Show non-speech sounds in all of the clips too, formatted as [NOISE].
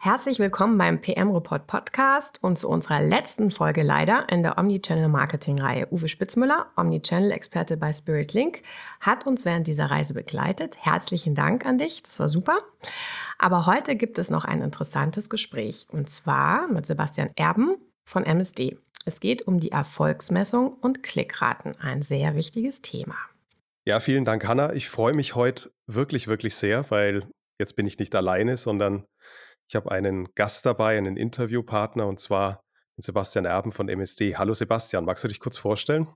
Herzlich willkommen beim PM Report Podcast und zu unserer letzten Folge leider in der Omnichannel Marketing Reihe. Uwe Spitzmüller, Omnichannel Experte bei Spirit Link, hat uns während dieser Reise begleitet. Herzlichen Dank an dich, das war super. Aber heute gibt es noch ein interessantes Gespräch und zwar mit Sebastian Erben von MSD. Es geht um die Erfolgsmessung und Klickraten, ein sehr wichtiges Thema. Ja, vielen Dank, Hanna. Ich freue mich heute wirklich, wirklich sehr, weil jetzt bin ich nicht alleine, sondern ich habe einen Gast dabei, einen Interviewpartner und zwar Sebastian Erben von MSD. Hallo Sebastian, magst du dich kurz vorstellen?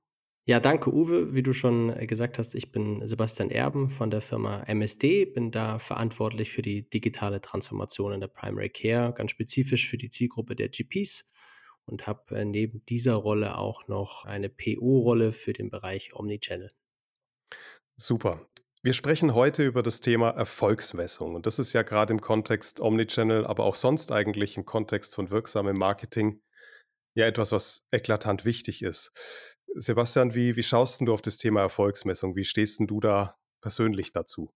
Ja, danke Uwe. Wie du schon äh, gesagt hast, ich bin Sebastian Erben von der Firma MSD, bin da verantwortlich für die digitale Transformation in der Primary Care, ganz spezifisch für die Zielgruppe der GPs und habe äh, neben dieser Rolle auch noch eine PO-Rolle für den Bereich Omnichannel. Super. Wir sprechen heute über das Thema Erfolgsmessung. Und das ist ja gerade im Kontext Omnichannel, aber auch sonst eigentlich im Kontext von wirksamem Marketing ja etwas, was eklatant wichtig ist. Sebastian, wie, wie schaust du auf das Thema Erfolgsmessung? Wie stehst du da persönlich dazu?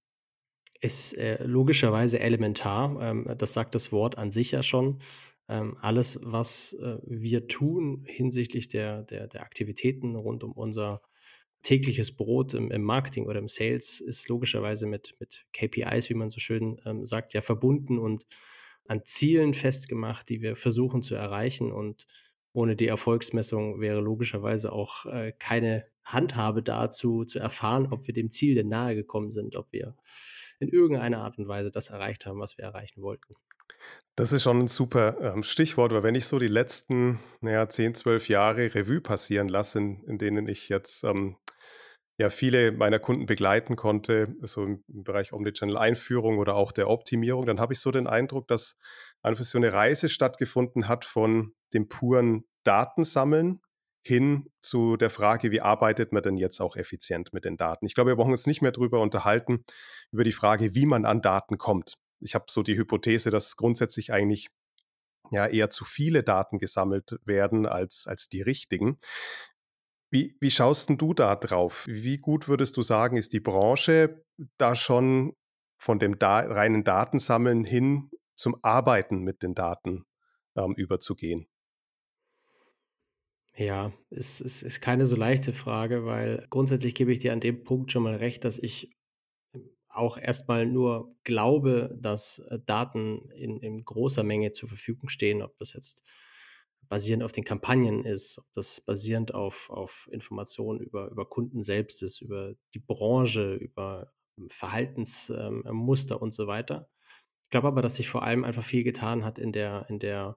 Ist äh, logischerweise elementar. Ähm, das sagt das Wort an sich ja schon. Ähm, alles, was äh, wir tun hinsichtlich der, der, der Aktivitäten rund um unser tägliches Brot im, im, Marketing oder im Sales ist logischerweise mit, mit KPIs, wie man so schön ähm, sagt, ja verbunden und an Zielen festgemacht, die wir versuchen zu erreichen. Und ohne die Erfolgsmessung wäre logischerweise auch äh, keine Handhabe dazu, zu erfahren, ob wir dem Ziel denn nahe gekommen sind, ob wir in irgendeiner Art und Weise das erreicht haben, was wir erreichen wollten. Das ist schon ein super ähm, Stichwort, weil wenn ich so die letzten naja, 10, 12 Jahre Revue passieren lasse, in, in denen ich jetzt ähm, ja viele meiner Kunden begleiten konnte, so im, Bereich Omnichannel-Einführung oder auch der Optimierung, dann habe ich so den Eindruck, dass einfach so eine Reise stattgefunden hat von dem puren Datensammeln hin zu der Frage, wie arbeitet man denn jetzt auch effizient mit den Daten? Ich glaube, wir brauchen uns nicht mehr darüber unterhalten, über die Frage, wie man an Daten kommt. Ich habe so die Hypothese, dass grundsätzlich eigentlich ja eher zu viele Daten gesammelt werden als, als die richtigen. Wie, wie schaust denn du da drauf? Wie gut würdest du sagen, ist die Branche da schon von dem da reinen Datensammeln hin zum Arbeiten mit den Daten ähm, überzugehen? Ja, es, es ist keine so leichte Frage, weil grundsätzlich gebe ich dir an dem Punkt schon mal recht, dass ich auch erstmal nur glaube, dass äh, Daten in, in großer Menge zur Verfügung stehen, ob das jetzt basierend auf den Kampagnen ist, ob das basierend auf, auf Informationen über, über Kunden selbst ist, über die Branche, über Verhaltensmuster ähm, und so weiter. Ich glaube aber, dass sich vor allem einfach viel getan hat in der, in der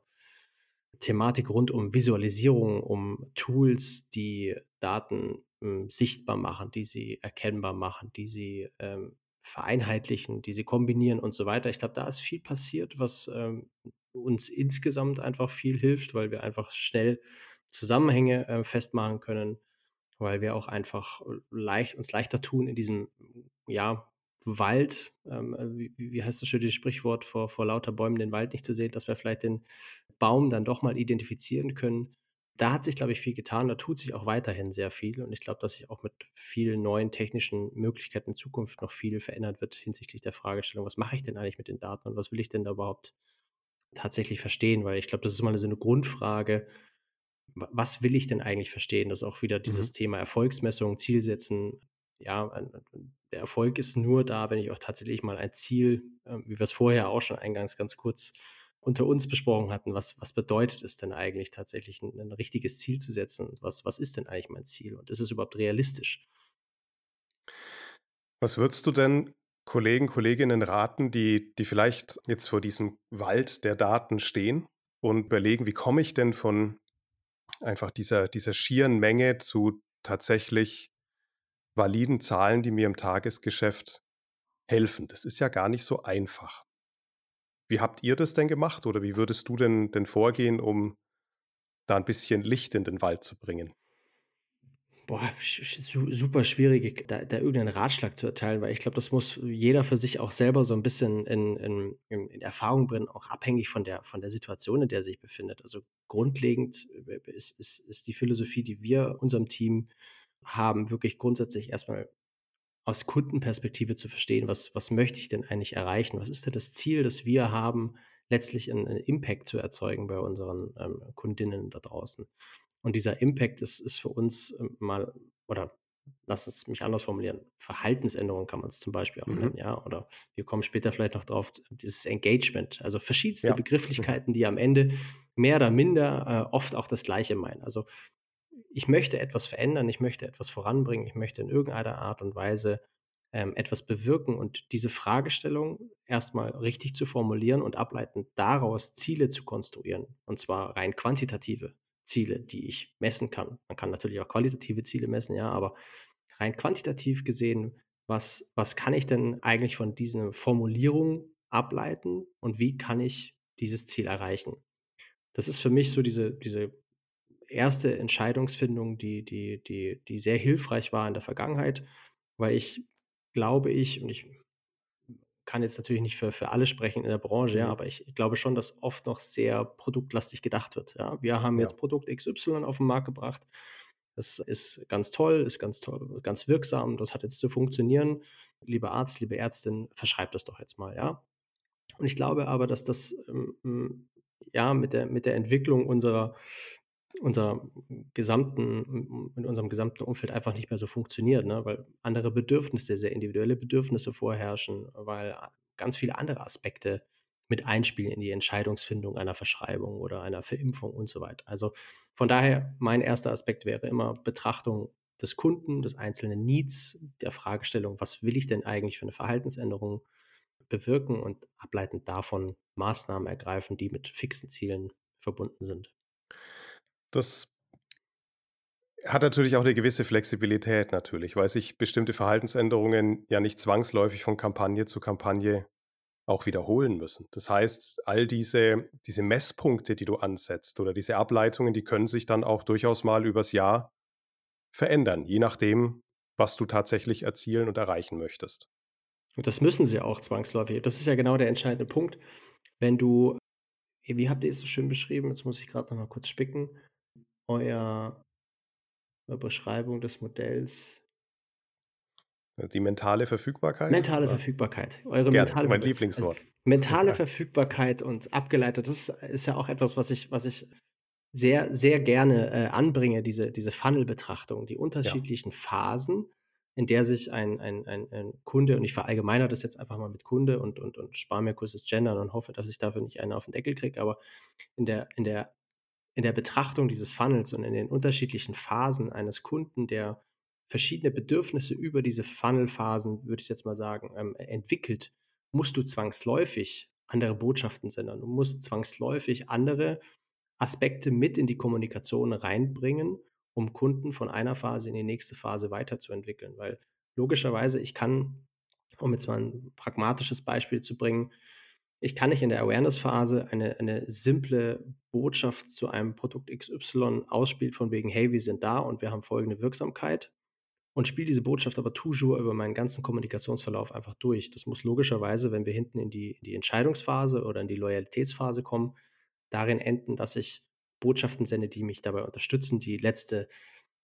Thematik rund um Visualisierung, um Tools, die Daten ähm, sichtbar machen, die sie erkennbar machen, die sie ähm, vereinheitlichen, die sie kombinieren und so weiter. Ich glaube, da ist viel passiert, was ähm, uns insgesamt einfach viel hilft, weil wir einfach schnell Zusammenhänge äh, festmachen können, weil wir auch einfach leicht, uns leichter tun in diesem ja, Wald, ähm, wie, wie heißt das schön, das Sprichwort, vor, vor lauter Bäumen den Wald nicht zu sehen, dass wir vielleicht den Baum dann doch mal identifizieren können. Da hat sich, glaube ich, viel getan. Da tut sich auch weiterhin sehr viel. Und ich glaube, dass sich auch mit vielen neuen technischen Möglichkeiten in Zukunft noch viel verändert wird hinsichtlich der Fragestellung, was mache ich denn eigentlich mit den Daten und was will ich denn da überhaupt tatsächlich verstehen? Weil ich glaube, das ist mal so eine Grundfrage. Was will ich denn eigentlich verstehen? Das ist auch wieder dieses mhm. Thema Erfolgsmessung, Zielsetzen. Ja, der Erfolg ist nur da, wenn ich auch tatsächlich mal ein Ziel, ähm, wie wir es vorher auch schon eingangs ganz kurz unter uns besprochen hatten, was, was bedeutet es denn eigentlich tatsächlich, ein, ein richtiges Ziel zu setzen? Was, was ist denn eigentlich mein Ziel? Und ist es überhaupt realistisch? Was würdest du denn Kollegen, Kolleginnen raten, die, die vielleicht jetzt vor diesem Wald der Daten stehen und überlegen, wie komme ich denn von einfach dieser, dieser schieren Menge zu tatsächlich validen Zahlen, die mir im Tagesgeschäft helfen. Das ist ja gar nicht so einfach. wie habt ihr das denn gemacht oder wie würdest du denn, denn vorgehen, um da ein bisschen Licht in den Wald zu bringen? Boah, super schwierig, da, da irgendeinen Ratschlag zu erteilen, weil ich glaube, das muss jeder für sich auch selber so ein bisschen in, in, in Erfahrung bringen, auch abhängig von der, von der Situation, in der er sich befindet. Also grundlegend äh, ist, ist, ist die Philosophie, die wir unserem Team haben, wirklich grundsätzlich erstmal aus Kundenperspektive zu verstehen, was, was möchte ich denn eigentlich erreichen? Was ist denn das Ziel, das wir haben, letztlich einen, einen Impact zu erzeugen bei unseren ähm, Kundinnen da draußen? Und dieser Impact ist, ist für uns ähm, mal, oder lass es mich anders formulieren, Verhaltensänderung kann man es zum Beispiel auch mhm. nennen, ja, oder wir kommen später vielleicht noch drauf, dieses Engagement, also verschiedenste ja. Begrifflichkeiten, die am Ende mehr oder minder äh, oft auch das Gleiche meinen. Also ich möchte etwas verändern, ich möchte etwas voranbringen, ich möchte in irgendeiner Art und Weise ähm, etwas bewirken und diese Fragestellung erstmal richtig zu formulieren und ableitend daraus Ziele zu konstruieren, und zwar rein quantitative Ziele, die ich messen kann. Man kann natürlich auch qualitative Ziele messen, ja, aber rein quantitativ gesehen, was, was kann ich denn eigentlich von dieser Formulierung ableiten und wie kann ich dieses Ziel erreichen? Das ist für mich so diese, diese erste Entscheidungsfindung, die, die, die, die sehr hilfreich war in der Vergangenheit, weil ich glaube ich, und ich kann jetzt natürlich nicht für, für alle sprechen in der Branche, ja, mhm. aber ich, ich, glaube schon, dass oft noch sehr produktlastig gedacht wird. Ja. Wir haben ja. jetzt Produkt XY auf den Markt gebracht. Das ist ganz toll, ist ganz toll, ganz wirksam, das hat jetzt zu funktionieren. Lieber Arzt, liebe Ärztin, verschreibt das doch jetzt mal, ja. Und ich glaube aber, dass das ähm, ja mit der, mit der Entwicklung unserer unser gesamten, in unserem gesamten Umfeld einfach nicht mehr so funktioniert, ne? weil andere Bedürfnisse, sehr individuelle Bedürfnisse vorherrschen, weil ganz viele andere Aspekte mit einspielen in die Entscheidungsfindung einer Verschreibung oder einer Verimpfung und so weiter. Also von daher, mein erster Aspekt wäre immer Betrachtung des Kunden, des einzelnen Needs, der Fragestellung, was will ich denn eigentlich für eine Verhaltensänderung bewirken und ableitend davon Maßnahmen ergreifen, die mit fixen Zielen verbunden sind. Das hat natürlich auch eine gewisse Flexibilität natürlich, weil sich bestimmte Verhaltensänderungen ja nicht zwangsläufig von Kampagne zu Kampagne auch wiederholen müssen. Das heißt, all diese, diese Messpunkte, die du ansetzt oder diese Ableitungen, die können sich dann auch durchaus mal übers Jahr verändern, je nachdem, was du tatsächlich erzielen und erreichen möchtest. Und das müssen sie auch zwangsläufig. Das ist ja genau der entscheidende Punkt. Wenn du, wie habt ihr es so schön beschrieben? Jetzt muss ich gerade noch mal kurz spicken euer Beschreibung des Modells? Die mentale Verfügbarkeit? Mentale oder? Verfügbarkeit. Eure Gerne, mentale mein Lieblingswort. Also, mentale [LAUGHS] Verfügbarkeit und abgeleitet, das ist ja auch etwas, was ich, was ich sehr, sehr gerne äh, anbringe, diese, diese Funnel-Betrachtung, die unterschiedlichen ja. Phasen, in der sich ein, ein, ein, ein, Kunde, und ich verallgemeiner das jetzt einfach mal mit Kunde und, und, und spare mir kurzes Gendern und hoffe, dass ich dafür nicht einen auf den Deckel kriege, aber in der, in der in der Betrachtung dieses Funnels und in den unterschiedlichen Phasen eines Kunden, der verschiedene Bedürfnisse über diese Funnelphasen, würde ich jetzt mal sagen, ähm, entwickelt, musst du zwangsläufig andere Botschaften senden. Du musst zwangsläufig andere Aspekte mit in die Kommunikation reinbringen, um Kunden von einer Phase in die nächste Phase weiterzuentwickeln. Weil logischerweise, ich kann, um jetzt mal ein pragmatisches Beispiel zu bringen, ich kann nicht in der Awareness-Phase eine, eine simple Botschaft zu einem Produkt XY ausspielen, von wegen, hey, wir sind da und wir haben folgende Wirksamkeit und spiele diese Botschaft aber toujours über meinen ganzen Kommunikationsverlauf einfach durch. Das muss logischerweise, wenn wir hinten in die, die Entscheidungsphase oder in die Loyalitätsphase kommen, darin enden, dass ich Botschaften sende, die mich dabei unterstützen, die letzte,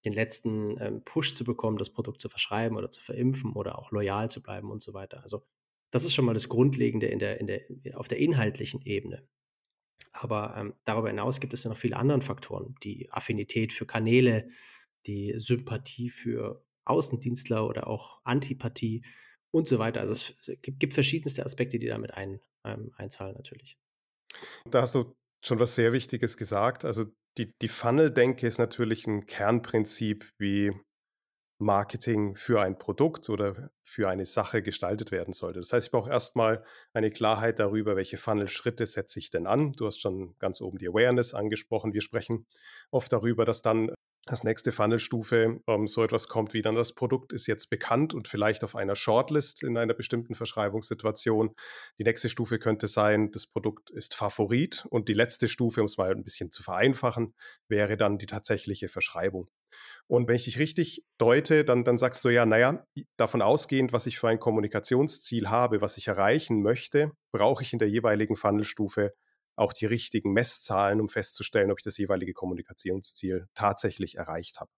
den letzten ähm, Push zu bekommen, das Produkt zu verschreiben oder zu verimpfen oder auch loyal zu bleiben und so weiter. Also das ist schon mal das Grundlegende in der, in der, auf der inhaltlichen Ebene. Aber ähm, darüber hinaus gibt es ja noch viele andere Faktoren. Die Affinität für Kanäle, die Sympathie für Außendienstler oder auch Antipathie und so weiter. Also es gibt, gibt verschiedenste Aspekte, die damit ein, ähm, einzahlen natürlich. Da hast du schon was sehr Wichtiges gesagt. Also die, die Funnel-Denke ist natürlich ein Kernprinzip, wie Marketing für ein Produkt oder für eine Sache gestaltet werden sollte. Das heißt, ich brauche erstmal eine Klarheit darüber, welche Funnel-Schritte setze ich denn an. Du hast schon ganz oben die Awareness angesprochen. Wir sprechen oft darüber, dass dann Als nächste Funnelstufe ähm, so etwas kommt wie dann das Produkt ist jetzt bekannt und vielleicht auf einer Shortlist in einer bestimmten Verschreibungssituation. Die nächste Stufe könnte sein, das Produkt ist Favorit und die letzte Stufe, um es mal ein bisschen zu vereinfachen, wäre dann die tatsächliche Verschreibung. Und wenn ich dich richtig deute, dann, dann sagst du ja, naja, davon ausgehend, was ich für ein Kommunikationsziel habe, was ich erreichen möchte, brauche ich in der jeweiligen Funnelstufe auch die richtigen Messzahlen, um festzustellen, ob ich das jeweilige Kommunikationsziel tatsächlich erreicht habe.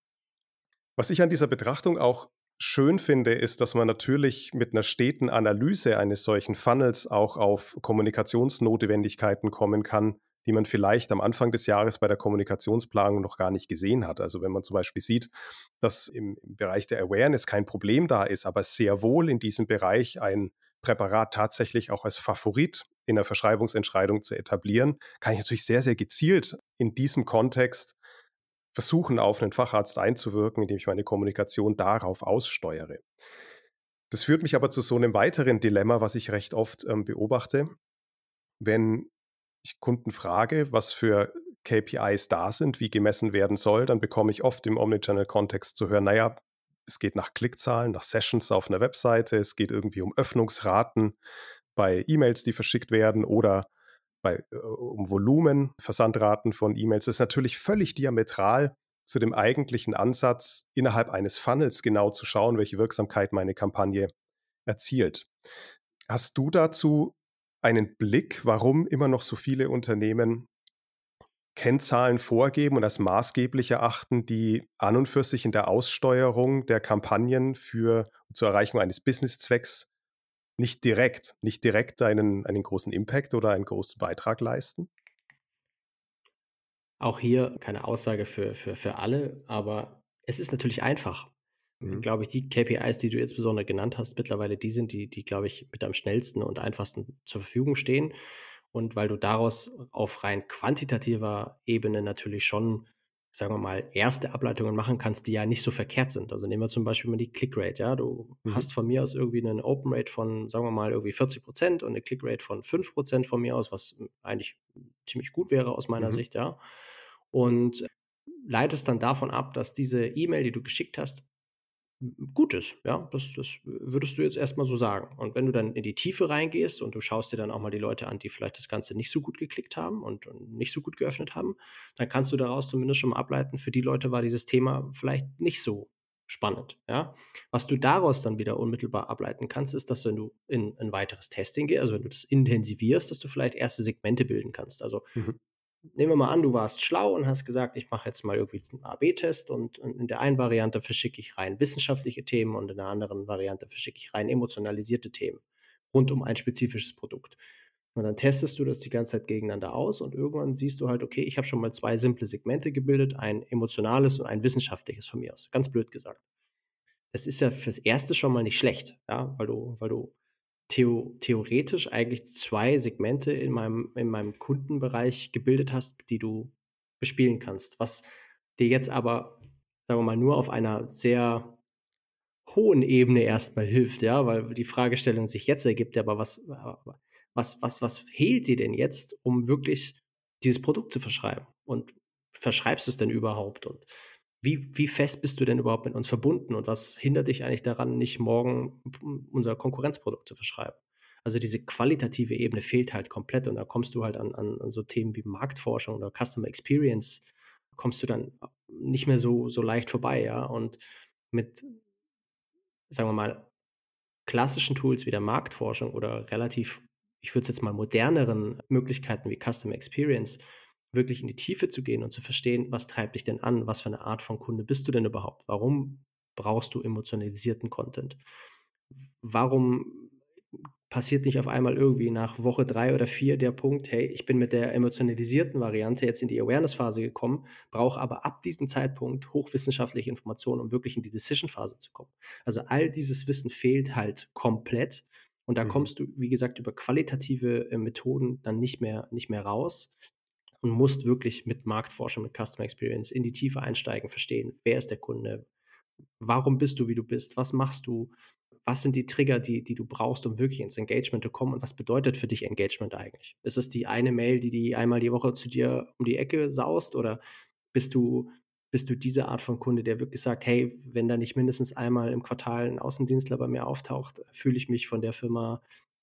Was ich an dieser Betrachtung auch schön finde, ist, dass man natürlich mit einer steten Analyse eines solchen Funnels auch auf Kommunikationsnotwendigkeiten kommen kann, die man vielleicht am Anfang des Jahres bei der Kommunikationsplanung noch gar nicht gesehen hat. Also wenn man zum Beispiel sieht, dass im, Bereich der Awareness kein Problem da ist, aber sehr wohl in diesem Bereich ein Präparat tatsächlich auch als Favorit in der Verschreibungsentscheidung zu etablieren, kann ich natürlich sehr, sehr gezielt in diesem Kontext versuchen, auf einen Facharzt einzuwirken, indem ich meine Kommunikation darauf aussteuere. Das führt mich aber zu so einem weiteren Dilemma, was ich recht oft ähm, beobachte. Wenn ich Kunden frage, was für KPIs da sind, wie gemessen werden soll, dann bekomme ich oft im Omnichannel-Kontext zu hören, naja, es geht nach Klickzahlen, nach Sessions auf einer Webseite, es geht irgendwie um Öffnungsraten, bei E-Mails, die verschickt werden oder bei, äh, um Volumen, Versandraten von E-Mails. Das ist natürlich völlig diametral zu dem eigentlichen Ansatz, innerhalb eines Funnels genau zu schauen, welche Wirksamkeit meine Kampagne erzielt. Hast du dazu einen Blick, warum immer noch so viele Unternehmen Kennzahlen vorgeben und als maßgeblich erachten, die an und für sich in der Aussteuerung der Kampagnen für zur Erreichung eines Businesszwecks nicht direkt, nicht direkt einen, einen großen Impact oder einen großen Beitrag leisten? Auch hier keine Aussage für, für, für alle, aber es ist natürlich einfach. Mhm. Glaube ich, die KPIs, die du jetzt besonders genannt hast, mittlerweile die sind, die, die, glaube ich, mit am schnellsten und einfachsten zur Verfügung stehen. Und weil du daraus auf rein quantitativer Ebene natürlich schon sagen wir mal, erste Ableitungen machen kannst, die ja nicht so verkehrt sind. Also nehmen wir zum Beispiel mal die Clickrate, ja. Du mhm. hast von mir aus irgendwie einen Open Rate von, sagen wir mal, irgendwie 40 Prozent und eine Clickrate von 5 Prozent von mir aus, was eigentlich ziemlich gut wäre aus meiner mhm. Sicht, ja. Und leitest dann davon ab, dass diese E-Mail, die du geschickt hast, gut ist. Ja, das, das würdest du jetzt erstmal so sagen. Und wenn du dann in die Tiefe reingehst und du schaust dir dann auch mal die Leute an, die vielleicht das Ganze nicht so gut geklickt haben und, und nicht so gut geöffnet haben, dann kannst du daraus zumindest schon mal ableiten, für die Leute war dieses Thema vielleicht nicht so spannend. Ja? Was du daraus dann wieder unmittelbar ableiten kannst, ist, dass wenn du in ein weiteres Testing gehst, also wenn du das intensivierst, dass du vielleicht erste Segmente bilden kannst. Also mhm nehmen wir mal an, du warst schlau und hast gesagt, ich mache jetzt mal irgendwie einen AB-Test und in der einen Variante verschicke ich rein wissenschaftliche Themen und in der anderen Variante verschicke ich rein emotionalisierte Themen rund um ein spezifisches Produkt. Und dann testest du das die ganze Zeit gegeneinander aus und irgendwann siehst du halt, okay, ich habe schon mal zwei simple Segmente gebildet, ein emotionales und ein wissenschaftliches von mir aus. Ganz blöd gesagt. Das ist ja fürs Erste schon mal nicht schlecht, ja, weil du, weil du theo theoretisch eigentlich zwei Segmente in meinem, in meinem Kundenbereich gebildet hast, die du bespielen kannst. Was dir jetzt aber, sagen wir mal, nur auf einer sehr hohen Ebene erstmal hilft, ja, weil die Fragestellung sich jetzt ergibt, aber was, was, was, was fehlt dir denn jetzt, um wirklich dieses Produkt zu verschreiben? Und verschreibst du es denn überhaupt? Und wie, wie fest bist du denn überhaupt mit uns verbunden und was hindert dich eigentlich daran, nicht morgen unser Konkurrenzprodukt zu verschreiben? Also diese qualitative Ebene fehlt halt komplett und da kommst du halt an, an, so Themen wie Marktforschung oder Customer Experience, kommst du dann nicht mehr so, so leicht vorbei, ja. Und mit, sagen wir mal, klassischen Tools wie der Marktforschung oder relativ, ich würde es jetzt mal moderneren Möglichkeiten wie Customer Experience, wirklich in die Tiefe zu gehen und zu verstehen, was treibt dich denn an, was für eine Art von Kunde bist du denn überhaupt, warum brauchst du emotionalisierten Content, warum passiert nicht auf einmal irgendwie nach Woche drei oder vier der Punkt, hey, ich bin mit der emotionalisierten Variante jetzt in die Awareness-Phase gekommen, brauche aber ab diesem Zeitpunkt hochwissenschaftliche Informationen, um wirklich in die Decision-Phase zu kommen. Also all dieses Wissen fehlt halt komplett. Und da mhm. kommst du, wie gesagt, über qualitative äh, Methoden dann nicht mehr, nicht mehr raus und musst wirklich mit Marktforschung, mit Customer Experience in die Tiefe einsteigen, verstehen, wer ist der Kunde, warum bist du, wie du bist, was machst du, was sind die Trigger, die, die du brauchst, um wirklich ins Engagement zu kommen und was bedeutet für dich Engagement eigentlich? Ist es die eine Mail, die die einmal die Woche zu dir um die Ecke saust oder bist du bist du diese Art von Kunde, der wirklich sagt, hey, wenn da nicht mindestens einmal im Quartal ein Außendienstler bei mir auftaucht, fühle ich mich von der Firma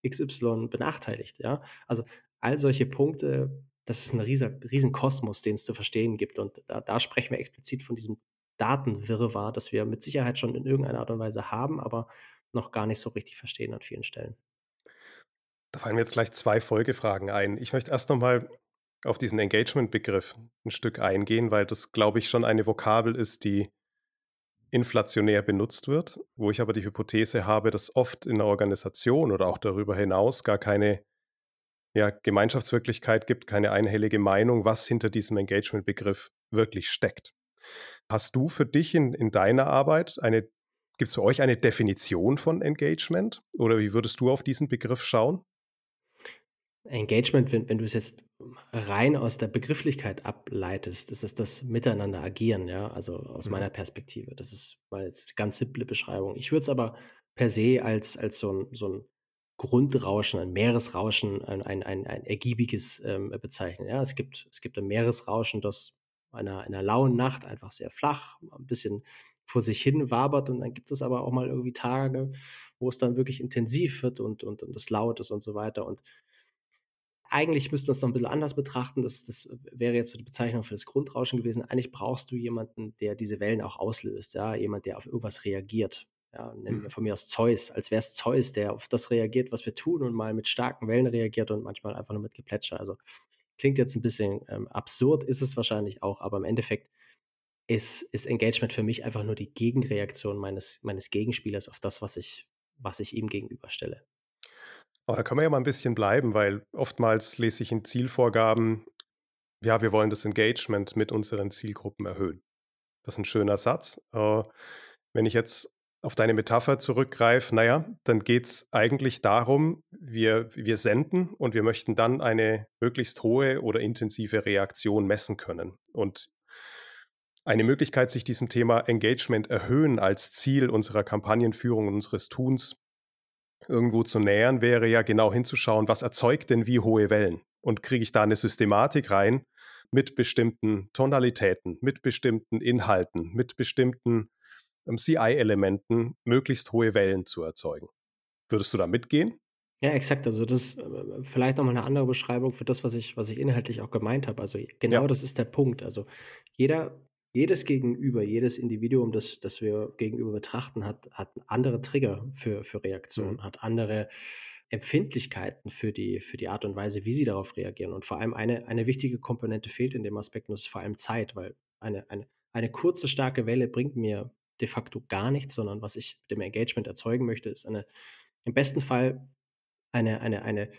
XY benachteiligt. Ja? Also all solche Punkte, das ist ein riesen, riesen Kosmos, den es zu verstehen gibt. Und da, da sprechen wir explizit von diesem Datenwirrwarr, das wir mit Sicherheit schon in irgendeiner Art und Weise haben, aber noch gar nicht so richtig verstehen an vielen Stellen. Da fallen mir jetzt gleich zwei Folgefragen ein. Ich möchte erst nochmal auf diesen Engagement-Begriff ein Stück eingehen, weil das, glaube ich, schon eine Vokabel ist, die inflationär benutzt wird, wo ich aber die Hypothese habe, dass oft in der Organisation oder auch darüber hinaus gar keine ja, Gemeinschaftswirklichkeit gibt, keine einhellige Meinung, was hinter diesem Engagement-Begriff wirklich steckt. Hast du für dich in, in deiner Arbeit eine, gibt es für euch eine Definition von Engagement oder wie würdest du auf diesen Begriff schauen? Engagement, wenn, wenn du es jetzt rein aus der Begrifflichkeit ableitest, das ist das Miteinander agieren, ja, also aus mhm. meiner Perspektive. Das ist mal jetzt eine ganz simple Beschreibung. Ich würde es aber per se als, als so ein, so ein Grundrauschen, ein Meeresrauschen, ein, ein, ein, ein ergiebiges ähm, bezeichnen. Ja, es gibt, es gibt ein Meeresrauschen, das einer, einer lauen Nacht einfach sehr flach, ein bisschen vor sich hin wabert und dann gibt es aber auch mal irgendwie Tage, wo es dann wirklich intensiv wird und, und, und es laut ist und so weiter. Und eigentlich müsste man es noch ein bisschen anders betrachten. Das, das wäre jetzt so die Bezeichnung für das Grundrauschen gewesen. Eigentlich brauchst du jemanden, der diese Wellen auch auslöst, ja, jemand, der auf irgendwas reagiert. Ja, nennen wir mhm. von mir aus Zeus, als wäre es Zeus, der auf das reagiert, was wir tun und mal mit starken Wellen reagiert und manchmal einfach nur mit Geplätscher. Also klingt jetzt ein bisschen ähm, absurd, ist es wahrscheinlich auch, aber im Endeffekt ist, ist Engagement für mich einfach nur die Gegenreaktion meines, meines Gegenspielers auf das, was ich, was ich ihm gegenüberstelle. Oh, da können wir ja mal ein bisschen bleiben, weil oftmals lese ich in Zielvorgaben, ja, wir wollen das Engagement mit unseren Zielgruppen erhöhen. Das ist ein schöner Satz. Äh, wenn ich jetzt auf deine Metapher zurückgreife, naja, dann geht es eigentlich darum, wir, wir senden und wir möchten dann eine möglichst hohe oder intensive Reaktion messen können. Und eine Möglichkeit, sich diesem Thema Engagement erhöhen als Ziel unserer Kampagnenführung und unseres Tuns irgendwo zu nähern, wäre ja genau hinzuschauen, was erzeugt denn wie hohe Wellen? Und kriege ich da eine Systematik rein mit bestimmten Tonalitäten, mit bestimmten Inhalten, mit bestimmten CI-Elementen möglichst hohe Wellen zu erzeugen. Würdest du da mitgehen? Ja, exakt. Also das ist äh, vielleicht nochmal eine andere Beschreibung für das, was ich, was ich inhaltlich auch gemeint habe. Also genau ja. das ist der Punkt. Also jeder jedes Gegenüber, jedes Individuum, das, das wir gegenüber betrachten, hat, hat andere Trigger für, für Reaktionen, mhm. hat andere Empfindlichkeiten für die, für die Art und Weise, wie sie darauf reagieren. Und vor allem eine, eine wichtige Komponente fehlt in dem Aspekt, und das ist vor allem Zeit, weil eine, eine, eine kurze, starke Welle bringt mir de facto gar nichts, sondern was ich mit dem Engagement erzeugen möchte, ist eine, im besten Fall eine, eine, eine,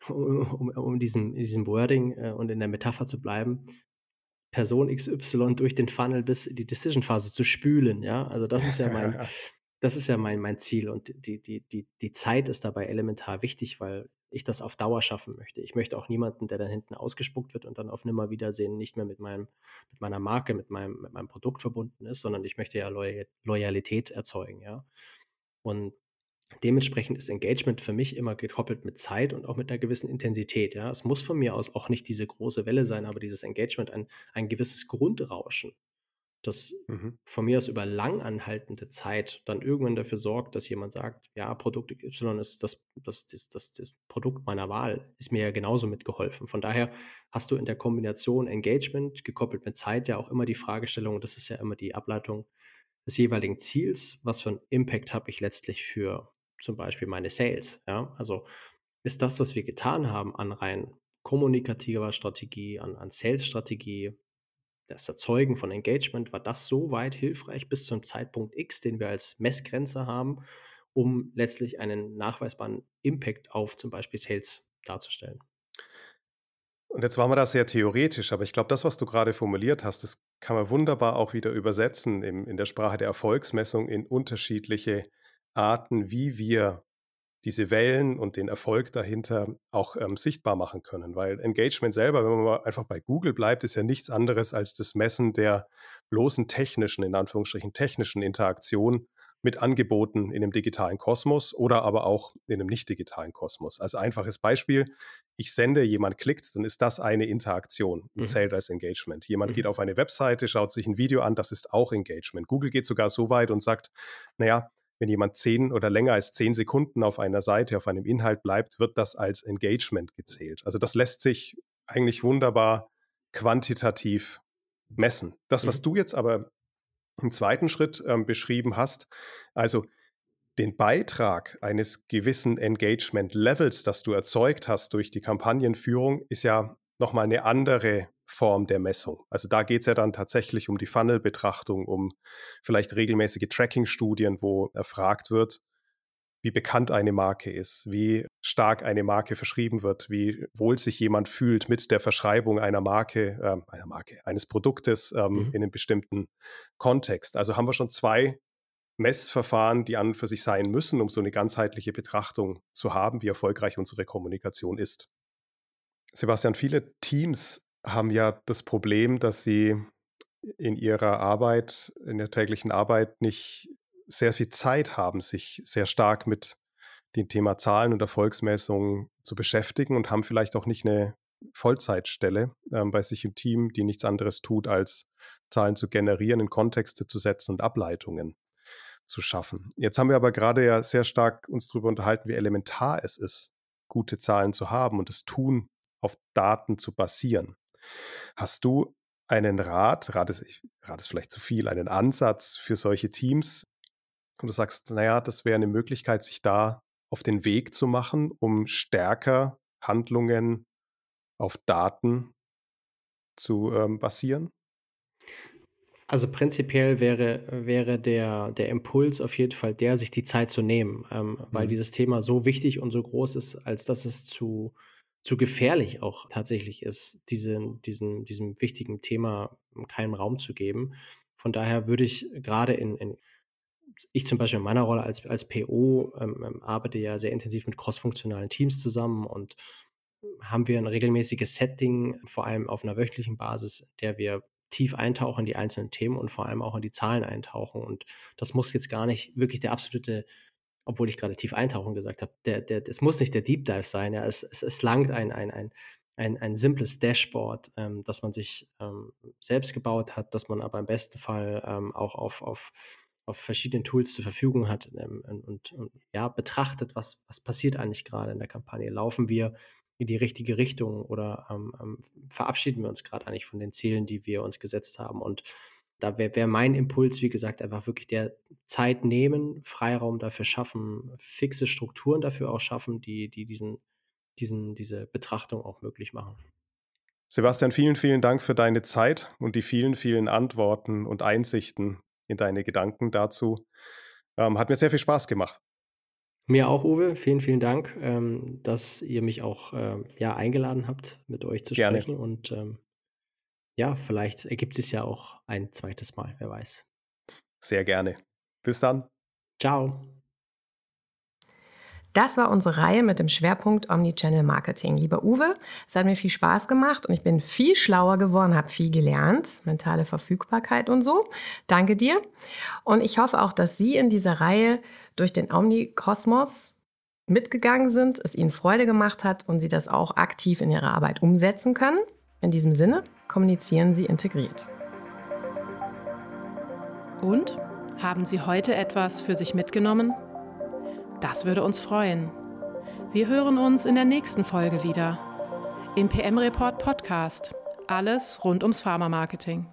[LAUGHS] um, um diesem, in diesem Wording äh, und in der Metapher zu bleiben, Person XY durch den Funnel bis in die Decision-Phase zu spülen. Ja, also das ist ja mein, [LAUGHS] das ist ja mein, mein Ziel und die, die, die, die Zeit ist dabei elementar wichtig, weil ich das auf Dauer schaffen möchte. Ich möchte auch niemanden, der dann hinten ausgespuckt wird und dann auf Nimmerwiedersehen nicht mehr mit meinem, mit meiner Marke, mit meinem, mit meinem Produkt verbunden ist, sondern ich möchte ja Loyalität erzeugen, ja. Und Dementsprechend ist Engagement für mich immer gekoppelt mit Zeit und auch mit einer gewissen Intensität. Ja, es muss von mir aus auch nicht diese große Welle sein, aber dieses Engagement ein, ein gewisses Grundrauschen, das mhm. von mir aus über langanhaltende Zeit dann irgendwann dafür sorgt, dass jemand sagt, ja, Produkt Y ist das, das, das, das, das Produkt meiner Wahl, ist mir ja genauso mitgeholfen. Von daher hast du in der Kombination Engagement gekoppelt mit Zeit ja auch immer die Fragestellung, das ist ja immer die Ableitung des jeweiligen Ziels, was für einen Impact habe ich letztlich für zum Beispiel meine Sales. Ja? Also ist das, was wir getan haben an rein kommunikativer Strategie, an, an Sales-Strategie, das Erzeugen von Engagement, war das so weit hilfreich bis zum Zeitpunkt X, den wir als Messgrenze haben, um letztlich einen nachweisbaren Impact auf zum Beispiel Sales darzustellen. Und jetzt waren wir da sehr theoretisch, aber ich glaube, das, was du gerade formuliert hast, das kann man wunderbar auch wieder übersetzen im, in der Sprache der Erfolgsmessung in unterschiedliche Arten, wie wir diese Wellen und den Erfolg dahinter auch ähm, sichtbar machen können. Weil Engagement selber, wenn man mal einfach bei Google bleibt, ist ja nichts anderes als das Messen der bloßen technischen, in Anführungsstrichen technischen Interaktion mit Angeboten in einem digitalen Kosmos oder aber auch in einem nicht digitalen Kosmos. Als einfaches Beispiel, ich sende, jemand klickt, dann ist das eine Interaktion und mhm. zählt als Engagement. Jemand mhm. geht auf eine Webseite, schaut sich ein Video an, das ist auch Engagement. Google geht sogar so weit und sagt, naja, wenn jemand zehn oder länger als zehn Sekunden auf einer Seite, auf einem Inhalt bleibt, wird das als Engagement gezählt. Also das lässt sich eigentlich wunderbar quantitativ messen. Das, was mhm. du jetzt aber im zweiten Schritt ähm, beschrieben hast, also den Beitrag eines gewissen Engagement-Levels, das du erzeugt hast durch die Kampagnenführung, ist ja nochmal eine andere Form der Messung. Also da geht es ja dann tatsächlich um die Funnel-Betrachtung, um vielleicht regelmäßige Tracking-Studien, wo erfragt wird, wie bekannt eine Marke ist, wie stark eine Marke verschrieben wird, wie wohl sich jemand fühlt mit der Verschreibung einer Marke, äh, einer Marke, eines Produktes ähm, mhm. in einem bestimmten Kontext. Also haben wir schon zwei Messverfahren, die an und für sich sein müssen, um so eine ganzheitliche Betrachtung zu haben, wie erfolgreich unsere Kommunikation ist. Sebastian, viele Teams haben ja das Problem, dass sie in ihrer Arbeit, in der täglichen Arbeit nicht sehr viel Zeit haben, sich sehr stark mit dem Thema Zahlen und Erfolgsmessungen zu beschäftigen und haben vielleicht auch nicht eine Vollzeitstelle ähm, bei sich im Team, die nichts anderes tut, als Zahlen zu generieren, in Kontexte zu setzen und Ableitungen zu schaffen. Jetzt haben wir aber gerade ja sehr stark uns darüber unterhalten, wie elementar es ist, gute Zahlen zu haben und das Tun auf Daten zu basieren. Hast du einen Rat, Rat ist, Rat ist vielleicht zu viel, einen Ansatz für solche Teams, und du sagst, naja, das wäre eine Möglichkeit, sich da auf den Weg zu machen, um stärker Handlungen auf Daten zu ähm, basieren? Also prinzipiell wäre, wäre der, der Impuls auf jeden Fall der, sich die Zeit zu nehmen, ähm, weil mhm. dieses Thema so wichtig und so groß ist, als dass es zu, zu gefährlich auch tatsächlich ist, diesen, diesen, diesem wichtigen Thema keinen Raum zu geben. Von daher würde ich gerade in, in ich zum Beispiel in meiner Rolle als, als PO ähm, ähm, arbeite ja sehr intensiv mit crossfunktionalen Teams zusammen und haben wir ein regelmäßiges Setting, vor allem auf einer wöchentlichen Basis, der wir tief eintauchen in die einzelnen Themen und vor allem auch in die Zahlen eintauchen. Und das muss jetzt gar nicht wirklich der absolute, obwohl ich gerade tief eintauchen gesagt habe, der, der, es muss nicht der Deep Dive sein. Ja. Es, es, es langt ein, ein, ein, ein, ein simples Dashboard, ähm, das man sich ähm, selbst gebaut hat, das man aber im besten Fall ähm, auch auf, auf auf verschiedenen Tools zur Verfügung hat ähm, und, und, ja, betrachtet, was, was passiert eigentlich gerade in der Kampagne. Laufen wir in die richtige Richtung oder ähm, ähm, verabschieden wir uns gerade eigentlich von den Zielen, die wir uns gesetzt haben? Und da wäre wär mein Impuls, wie gesagt, einfach wirklich der Zeit nehmen, Freiraum dafür schaffen, fixe Strukturen dafür auch schaffen, die, die diesen, diesen, diese Betrachtung auch möglich machen. Sebastian, vielen, vielen Dank für deine Zeit und die vielen, vielen Antworten und Einsichten, in deine Gedanken dazu. Ähm, hat mir sehr viel Spaß gemacht. Mir auch, Uwe. Vielen, vielen Dank, ähm, dass ihr mich auch ähm, ja, eingeladen habt, mit euch zu Gerne. sprechen. Und ähm, ja, vielleicht ergibt es ja auch ein zweites Mal, wer weiß. Sehr gerne. Bis dann. Ciao. Das war unsere Reihe mit dem Schwerpunkt Omnichannel Marketing. Lieber Uwe, es hat mir viel Spaß gemacht und ich bin viel schlauer geworden, habe viel gelernt, mentale Verfügbarkeit und so. Danke dir. Und ich hoffe auch, dass Sie in dieser Reihe durch den Omnikosmos mitgegangen sind, es Ihnen Freude gemacht hat und Sie das auch aktiv in Ihrer Arbeit umsetzen können. In diesem Sinne, kommunizieren Sie integriert. Und haben Sie heute etwas für sich mitgenommen? Das würde uns freuen. Wir hören uns in der nächsten Folge wieder. Im PM Report Podcast. Alles rund ums Pharma-Marketing.